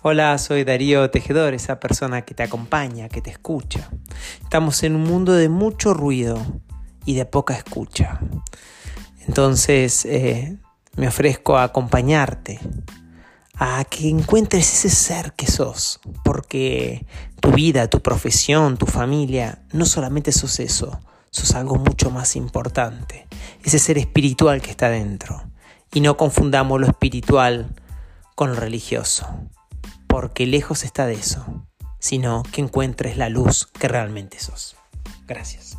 Hola, soy Darío Tejedor, esa persona que te acompaña, que te escucha. Estamos en un mundo de mucho ruido y de poca escucha. Entonces eh, me ofrezco a acompañarte, a que encuentres ese ser que sos, porque tu vida, tu profesión, tu familia, no solamente sos eso, sos algo mucho más importante, ese ser espiritual que está dentro. Y no confundamos lo espiritual con lo religioso porque lejos está de eso, sino que encuentres la luz que realmente sos. Gracias.